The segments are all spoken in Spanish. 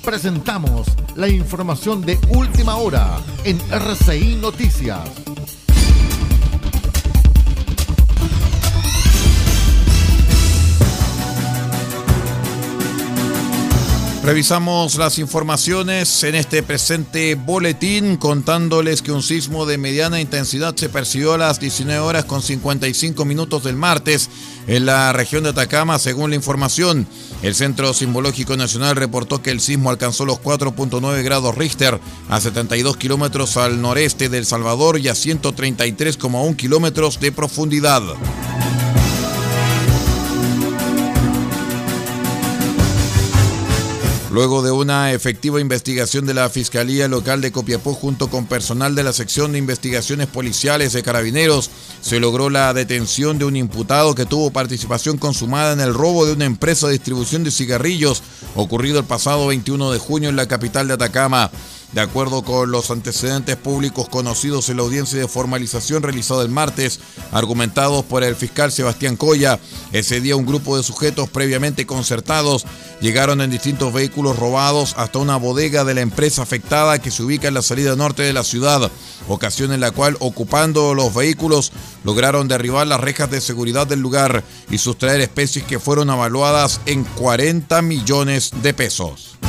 presentamos la información de última hora en RCI Noticias. Revisamos las informaciones en este presente boletín contándoles que un sismo de mediana intensidad se percibió a las 19 horas con 55 minutos del martes en la región de Atacama, según la información. El Centro Simbológico Nacional reportó que el sismo alcanzó los 4.9 grados Richter a 72 kilómetros al noreste de El Salvador y a 133,1 kilómetros de profundidad. Luego de una efectiva investigación de la Fiscalía Local de Copiapó junto con personal de la sección de investigaciones policiales de carabineros, se logró la detención de un imputado que tuvo participación consumada en el robo de una empresa de distribución de cigarrillos ocurrido el pasado 21 de junio en la capital de Atacama. De acuerdo con los antecedentes públicos conocidos en la audiencia de formalización realizada el martes, argumentados por el fiscal Sebastián Coya, ese día un grupo de sujetos previamente concertados llegaron en distintos vehículos robados hasta una bodega de la empresa afectada que se ubica en la salida norte de la ciudad, ocasión en la cual ocupando los vehículos lograron derribar las rejas de seguridad del lugar y sustraer especies que fueron avaluadas en 40 millones de pesos.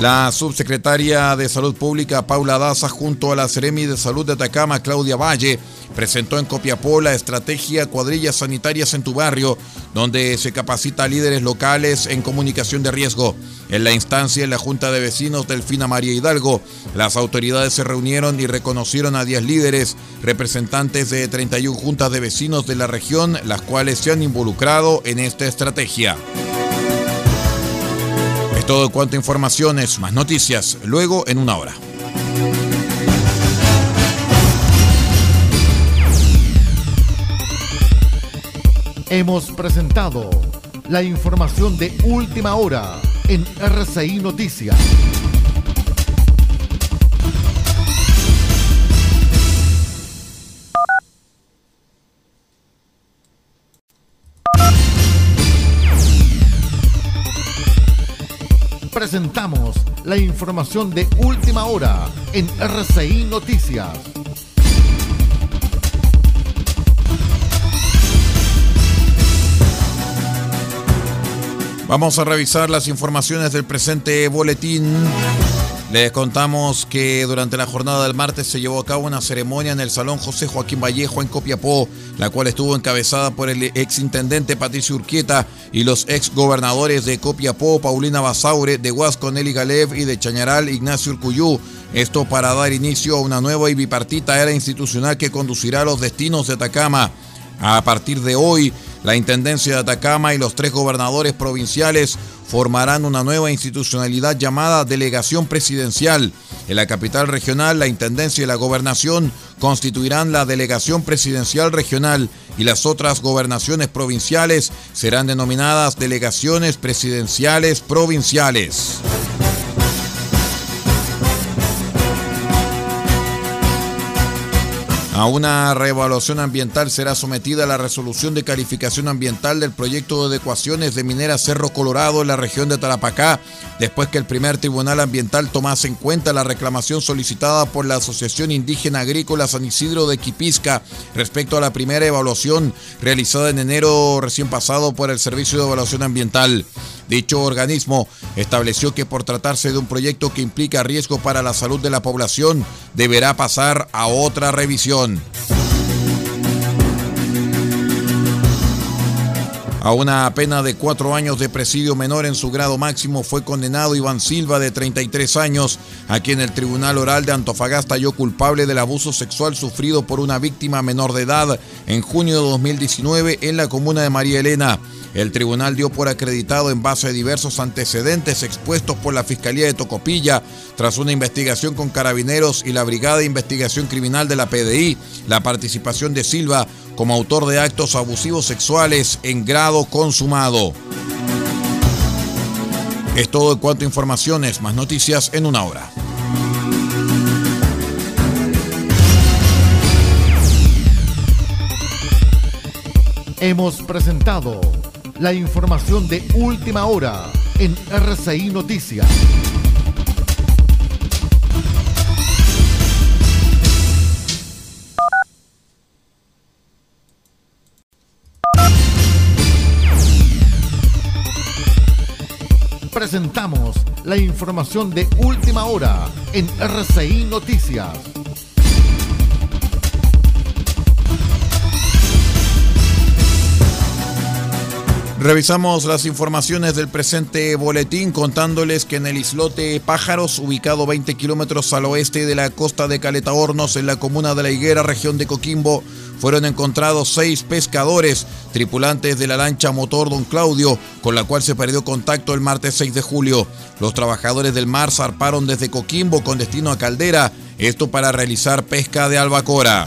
La subsecretaria de Salud Pública Paula Daza junto a la Seremi de Salud de Atacama Claudia Valle presentó en Copiapó la estrategia Cuadrillas Sanitarias en tu barrio, donde se capacita a líderes locales en comunicación de riesgo. En la instancia, en la Junta de Vecinos Delfina María Hidalgo, las autoridades se reunieron y reconocieron a 10 líderes, representantes de 31 juntas de vecinos de la región, las cuales se han involucrado en esta estrategia todo cuanto informaciones, más noticias, luego en una hora. Hemos presentado la información de última hora en RCI Noticias. Presentamos la información de última hora en RCI Noticias. Vamos a revisar las informaciones del presente boletín. Les contamos que durante la jornada del martes se llevó a cabo una ceremonia en el Salón José Joaquín Vallejo en Copiapó, la cual estuvo encabezada por el exintendente Patricio Urquieta y los ex gobernadores de Copiapó, Paulina Basaure, de Huasco, Nelly Galev y de Chañaral, Ignacio Urcuyú. Esto para dar inicio a una nueva y bipartita era institucional que conducirá a los destinos de Atacama. A partir de hoy, la Intendencia de Atacama y los tres gobernadores provinciales formarán una nueva institucionalidad llamada Delegación Presidencial. En la capital regional, la Intendencia y la Gobernación constituirán la Delegación Presidencial Regional y las otras gobernaciones provinciales serán denominadas Delegaciones Presidenciales Provinciales. A una reevaluación ambiental será sometida la resolución de calificación ambiental del proyecto de adecuaciones de minera Cerro Colorado en la región de Tarapacá, después que el primer tribunal ambiental tomase en cuenta la reclamación solicitada por la Asociación Indígena Agrícola San Isidro de Quipisca respecto a la primera evaluación realizada en enero recién pasado por el Servicio de Evaluación Ambiental. Dicho organismo estableció que por tratarse de un proyecto que implica riesgo para la salud de la población, deberá pasar a otra revisión. A una pena de cuatro años de presidio menor en su grado máximo fue condenado Iván Silva, de 33 años, a quien el Tribunal Oral de Antofagasta halló culpable del abuso sexual sufrido por una víctima menor de edad en junio de 2019 en la comuna de María Elena. El tribunal dio por acreditado en base a diversos antecedentes expuestos por la Fiscalía de Tocopilla tras una investigación con carabineros y la Brigada de Investigación Criminal de la PDI, la participación de Silva como autor de actos abusivos sexuales en grado consumado. Es todo en cuanto a informaciones, más noticias en una hora. Hemos presentado la información de última hora en RCI Noticias. Presentamos la información de última hora en RCI Noticias. Revisamos las informaciones del presente boletín contándoles que en el islote Pájaros, ubicado 20 kilómetros al oeste de la costa de Caleta Hornos, en la comuna de La Higuera, región de Coquimbo, fueron encontrados seis pescadores, tripulantes de la lancha motor Don Claudio, con la cual se perdió contacto el martes 6 de julio. Los trabajadores del mar zarparon desde Coquimbo con destino a Caldera, esto para realizar pesca de albacora.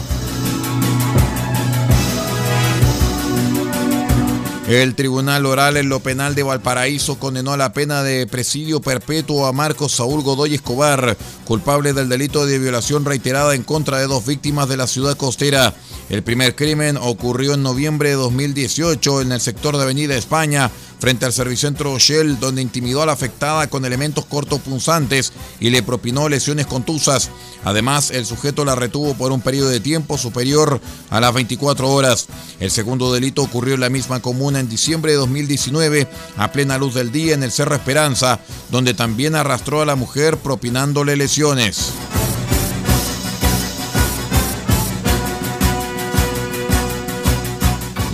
El Tribunal Oral en lo Penal de Valparaíso condenó a la pena de presidio perpetuo a Marcos Saúl Godoy Escobar, culpable del delito de violación reiterada en contra de dos víctimas de la ciudad costera. El primer crimen ocurrió en noviembre de 2018 en el sector de Avenida España, frente al servicentro Shell, donde intimidó a la afectada con elementos cortopunzantes y le propinó lesiones contusas. Además, el sujeto la retuvo por un periodo de tiempo superior a las 24 horas. El segundo delito ocurrió en la misma comuna en diciembre de 2019, a plena luz del día en el Cerro Esperanza, donde también arrastró a la mujer propinándole lesiones.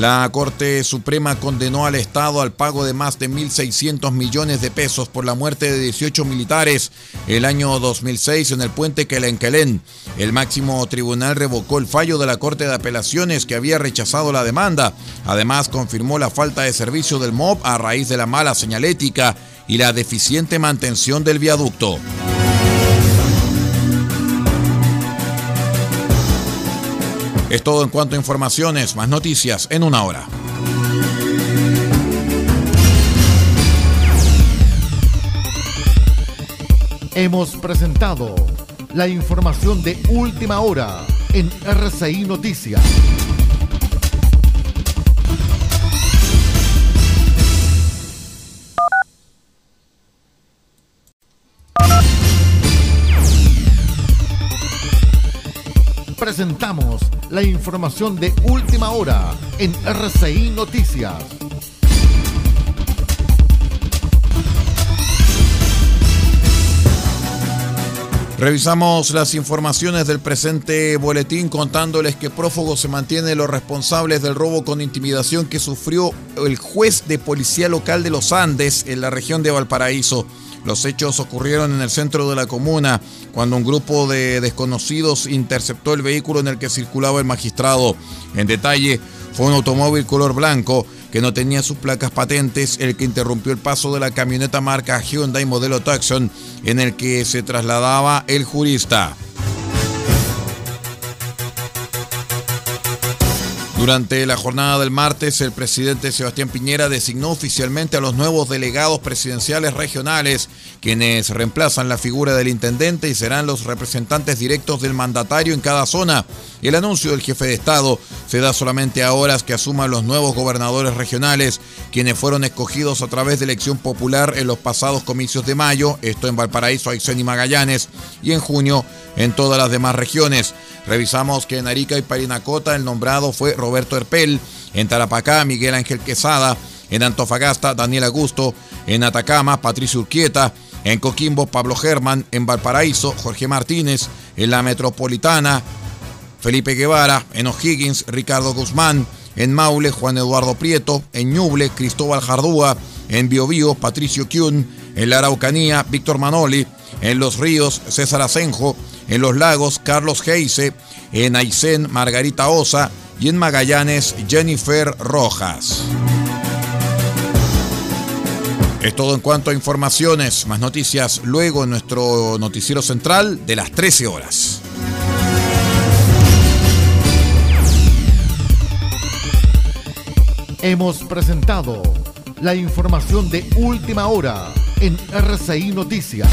La Corte Suprema condenó al Estado al pago de más de 1.600 millones de pesos por la muerte de 18 militares el año 2006 en el puente Kelenquelén. El máximo tribunal revocó el fallo de la Corte de Apelaciones que había rechazado la demanda. Además, confirmó la falta de servicio del MOB a raíz de la mala señalética y la deficiente mantención del viaducto. Es todo en cuanto a informaciones, más noticias en una hora. Hemos presentado la información de última hora en RCI Noticias. Presentamos la información de última hora en RCI Noticias. Revisamos las informaciones del presente boletín contándoles que prófugo se mantiene los responsables del robo con intimidación que sufrió el juez de policía local de los Andes en la región de Valparaíso. Los hechos ocurrieron en el centro de la comuna, cuando un grupo de desconocidos interceptó el vehículo en el que circulaba el magistrado. En detalle, fue un automóvil color blanco que no tenía sus placas patentes el que interrumpió el paso de la camioneta marca Hyundai modelo Tucson en el que se trasladaba el jurista. Durante la jornada del martes, el presidente Sebastián Piñera designó oficialmente a los nuevos delegados presidenciales regionales, quienes reemplazan la figura del intendente y serán los representantes directos del mandatario en cada zona. El anuncio del jefe de Estado se da solamente a horas que asuman los nuevos gobernadores regionales, quienes fueron escogidos a través de elección popular en los pasados comicios de mayo, esto en Valparaíso, Aysén y Magallanes, y en junio en todas las demás regiones. Revisamos que en Arica y Parinacota el nombrado fue Roberto Herpel, en Tarapacá Miguel Ángel Quesada, en Antofagasta Daniel Augusto, en Atacama Patricio Urquieta, en Coquimbo Pablo Germán, en Valparaíso Jorge Martínez, en la Metropolitana Felipe Guevara, en O'Higgins Ricardo Guzmán, en Maule Juan Eduardo Prieto, en Ñuble Cristóbal Jardúa, en Biobío Patricio Kuhn, en la Araucanía Víctor Manoli, en Los Ríos César Asenjo, en Los Lagos Carlos Heise, en Aysén Margarita Osa y en Magallanes Jennifer Rojas. Es todo en cuanto a informaciones, más noticias luego en nuestro noticiero central de las 13 horas. Hemos presentado la información de última hora en RCI Noticias.